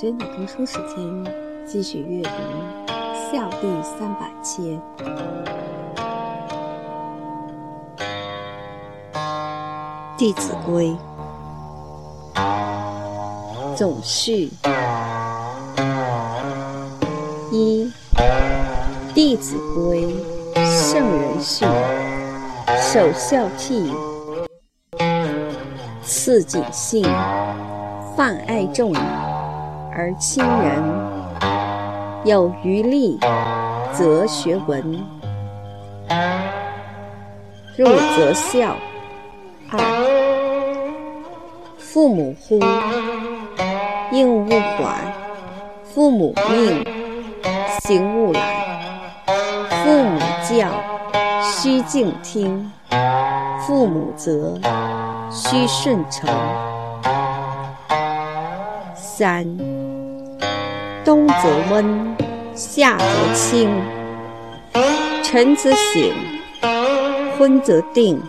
真的读书时间，继续阅读《孝弟三百篇》。《弟子规》总序一，《弟子规》圣人训，首孝悌，次谨信。泛爱众而亲仁，有余力则学文。入则孝。二，父母呼，应勿缓；父母命，行勿懒；父母教，须敬听；父母责，须顺承。三，冬则温，夏则清。晨则省，昏则定。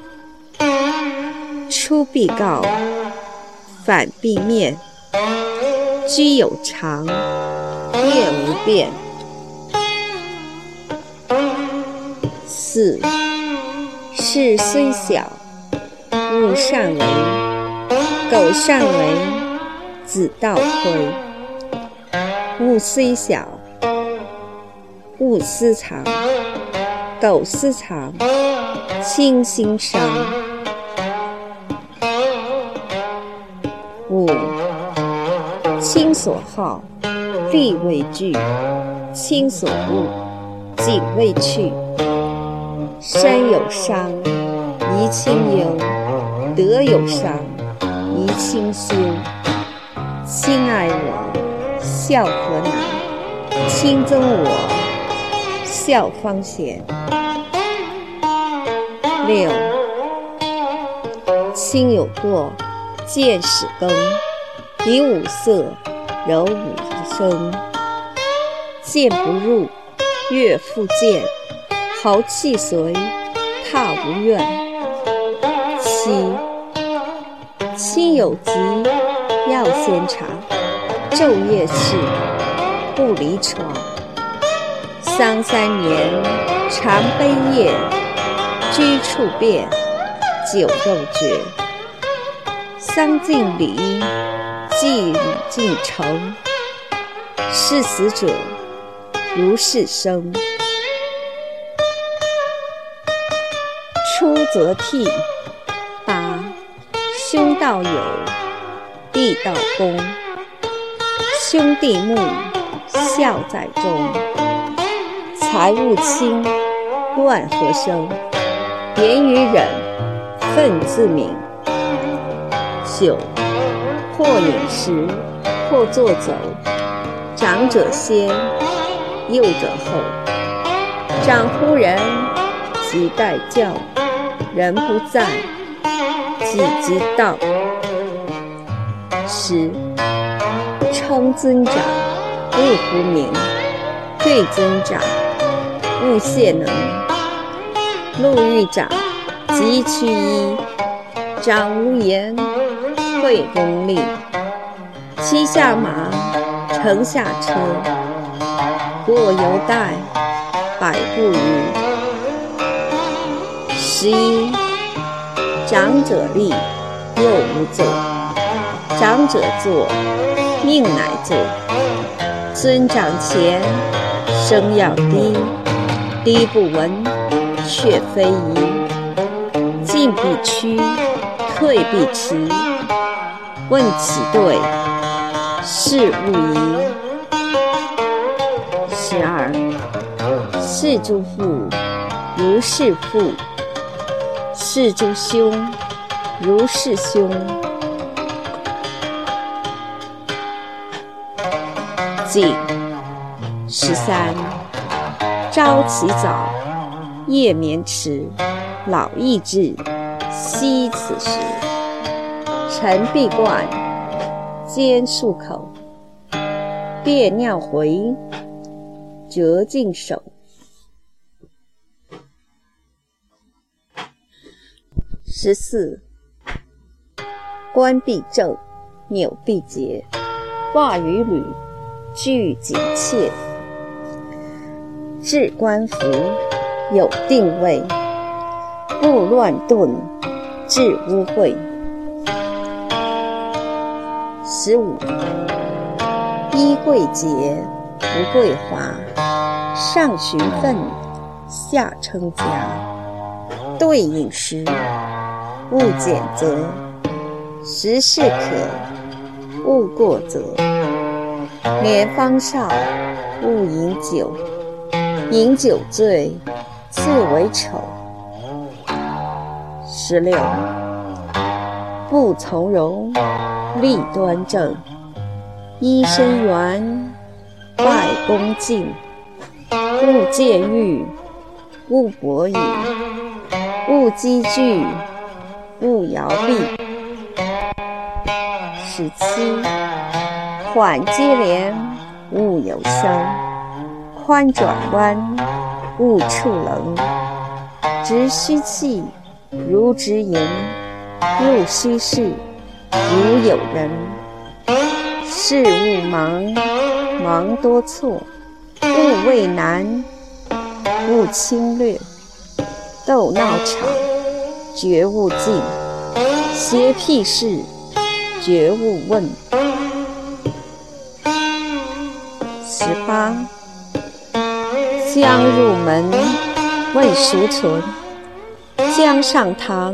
出必告，反必面。居有常，业无变。四，事虽小，勿擅为；苟擅为。子道亏，物虽小，勿私藏；苟私藏，亲心伤。五，亲所好，力为具；亲所恶，谨为去。身有伤，贻亲忧；德有伤，贻亲羞。亲爱我，孝何难；亲憎我，孝方贤。六，亲有过，见使更。以五色，柔五声。谏不入，悦复谏。豪气随，踏无怨。七，亲有疾。要先尝，昼夜侍，不离床。丧三年，常悲咽；居处变，酒肉绝。丧尽礼，祭尽诚。事死者，如事生。出则悌，八兄道友。弟道恭，兄弟睦，孝在中。财物轻，乱和生；言语忍，忿自泯。九，或饮食，或坐走。长者先，幼者后。长呼人，即待叫；人不在，己即到。十，称尊长，勿呼名；对尊长，勿谢能。路遇长，即趋揖；长无言，惠恭立。骑下马，乘下车，过犹待，百步余。十一，长者立，幼吾坐。长者坐，命乃坐。尊长前，声要低，低不闻，却非宜。进必趋，退必迟。问其对，是勿疑。十二，事诸父如事父，事诸兄如事兄。敬十三，朝起早，夜眠迟，老易至，惜此时。晨必冠，兼漱口，便尿回，辄净手。十四，冠必正，纽必结。挂于履，具警切。置官服，有定位，不乱顿，治污秽。十五，衣贵洁，不贵华，上循分，下称家。对饮食，勿拣择，食适可，勿过则。年方少，勿饮酒。饮酒醉，自为丑。十六，不从容，立端正，揖深圆，拜恭敬，勿见欲，勿博语，勿积聚，勿摇臂。十七，缓接连，勿有声。宽转弯，勿触棱；直虚气，如直盈；入虚室，如有人。事勿忙，忙多错；勿畏难，勿轻略。斗闹场，绝勿近；邪僻事，绝勿问。十八。将入门，问孰存？将上堂，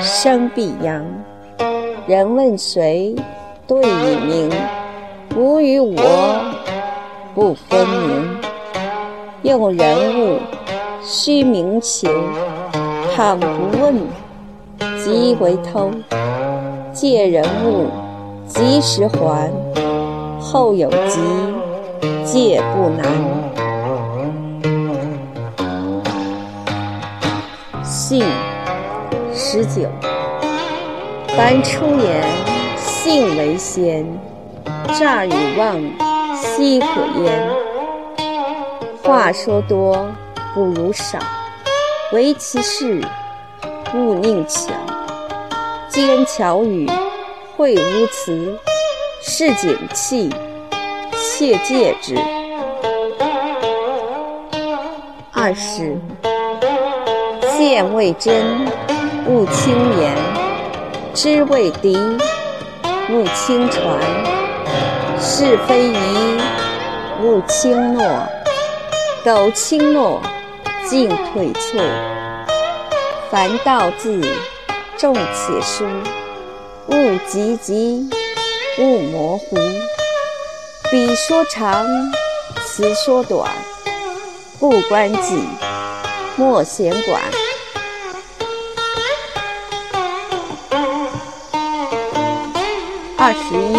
生必扬。人问谁，对以明。吾与我，不分明。用人物，须明情。倘不问，即为偷。借人物，及时还。后有急，戒不难。信十九，凡出言，信为先。诈与妄，奚可焉？话说多，不如少。唯其事，勿佞巧。奸巧语，秽污词，是警器，切戒之。二十。见未真，勿轻言；知未敌，勿轻传；是非疑，勿轻诺；苟轻诺，进退错。凡道字，重且疏；勿急急，勿模糊。笔说长，词说短，不关己，莫闲管。二十一，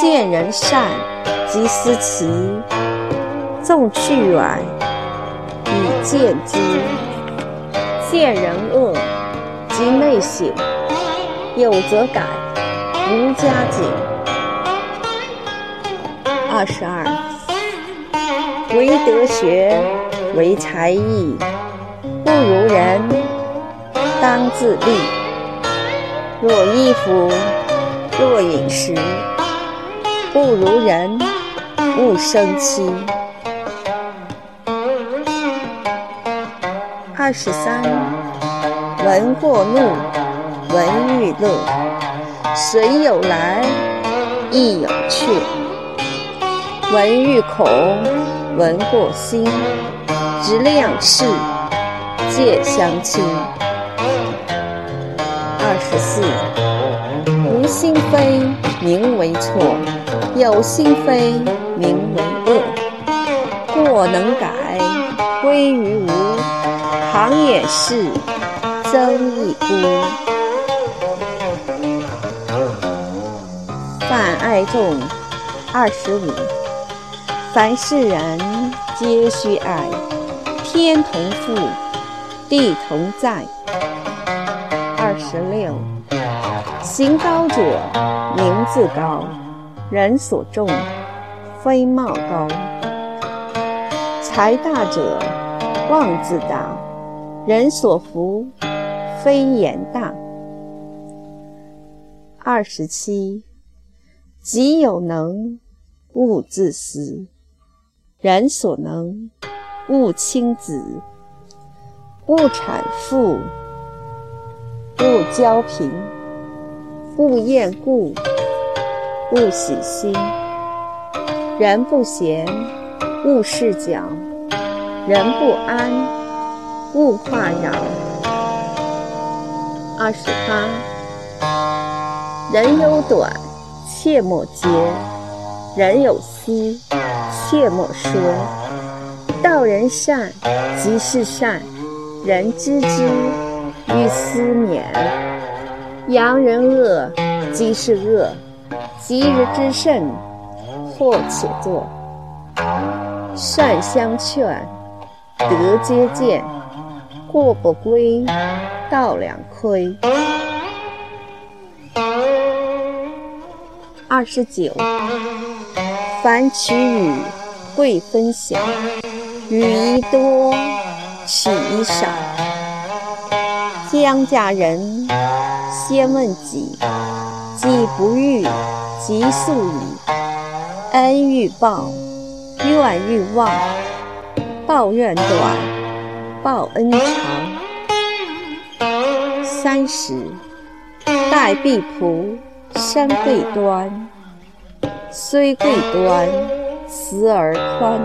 见人善，即思齐；纵去远，以见之。见人恶，即内省；有则改，无加减。二十二，唯德学，唯才艺，不如人，当自砺。若衣服。若饮食，不如人，勿生戚。二十三，闻过怒，闻欲乐，损有来，亦有去。闻欲恐，闻过心，知量事，戒相亲。二十四。无心非名为错，有心非名为恶。过能改，归于无；常也是，增一孤。泛爱众，二十五。凡是人皆须爱，天同覆，地同在。二十六。行高者，名自高；人所重，非貌高。财大者，望自大；人所服，非言大。二十七，己有能，勿自私；人所能，勿轻訾。勿谄富，勿骄贫，勿厌故，勿喜新。人不闲，勿事搅；人不安，勿话扰。二十八，人有短，切莫揭；人有思，切莫说。道人善，即是善；人知之，欲思勉。扬人恶，即是恶；吉日之甚，或且作。善相劝，德皆见；过不归，道两亏。二十九，凡取与，贵分晓；与宜多，取宜少。将家人，先问己；己不欲，即速矣。恩欲报，怨欲忘。报怨短，报恩长。三十，待婢仆，身贵端。虽贵端，慈而宽。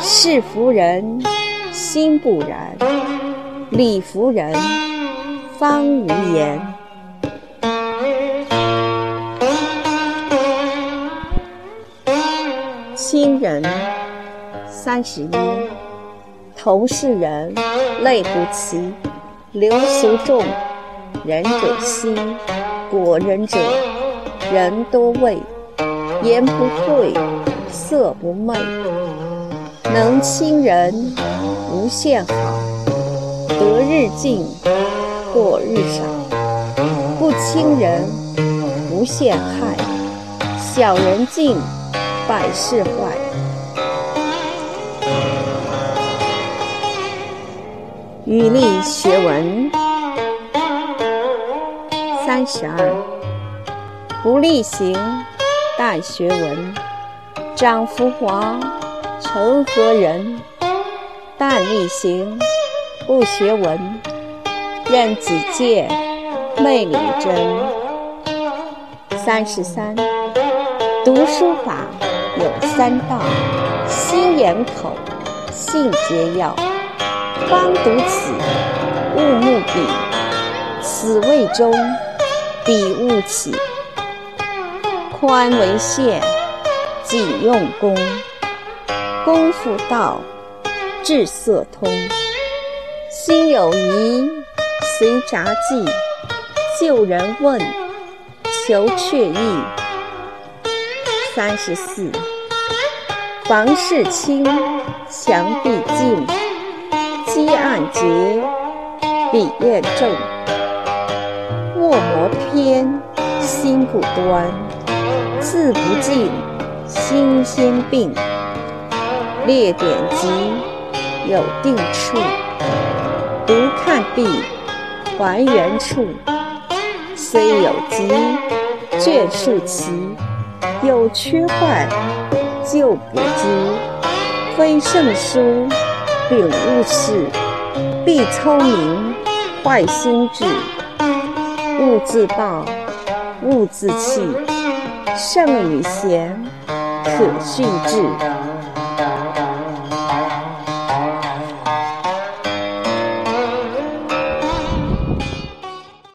事服人，心不然；礼服人，方无言。亲人，三十一。同是人，类不齐。流俗众，仁者稀。果仁者，人多畏。言不讳，色不昧。能亲人，无限好；得日进，过日少。不亲人，无限害。小人进，百事坏。语例学文，三十二。不力行。待学文，长浮华，成何人？但力行，不学文，任己见，昧理真。三十三，读书法有三道：心眼口，信皆要。方读此，勿慕彼，此谓中，彼勿起。宽为限，谨用功。功夫到，志色通。心有疑，随札记。旧人问，求确意。三十四，房事清，墙壁净，积案洁，笔砚正。卧磨偏，心不端。字不尽，心先病。列典籍，有定处。读看毕，还原处。虽有疾，卷数齐。有缺坏，就补之。非圣书，秉物事。必聪明，坏心智。勿自暴，勿自弃。圣与贤，可训致。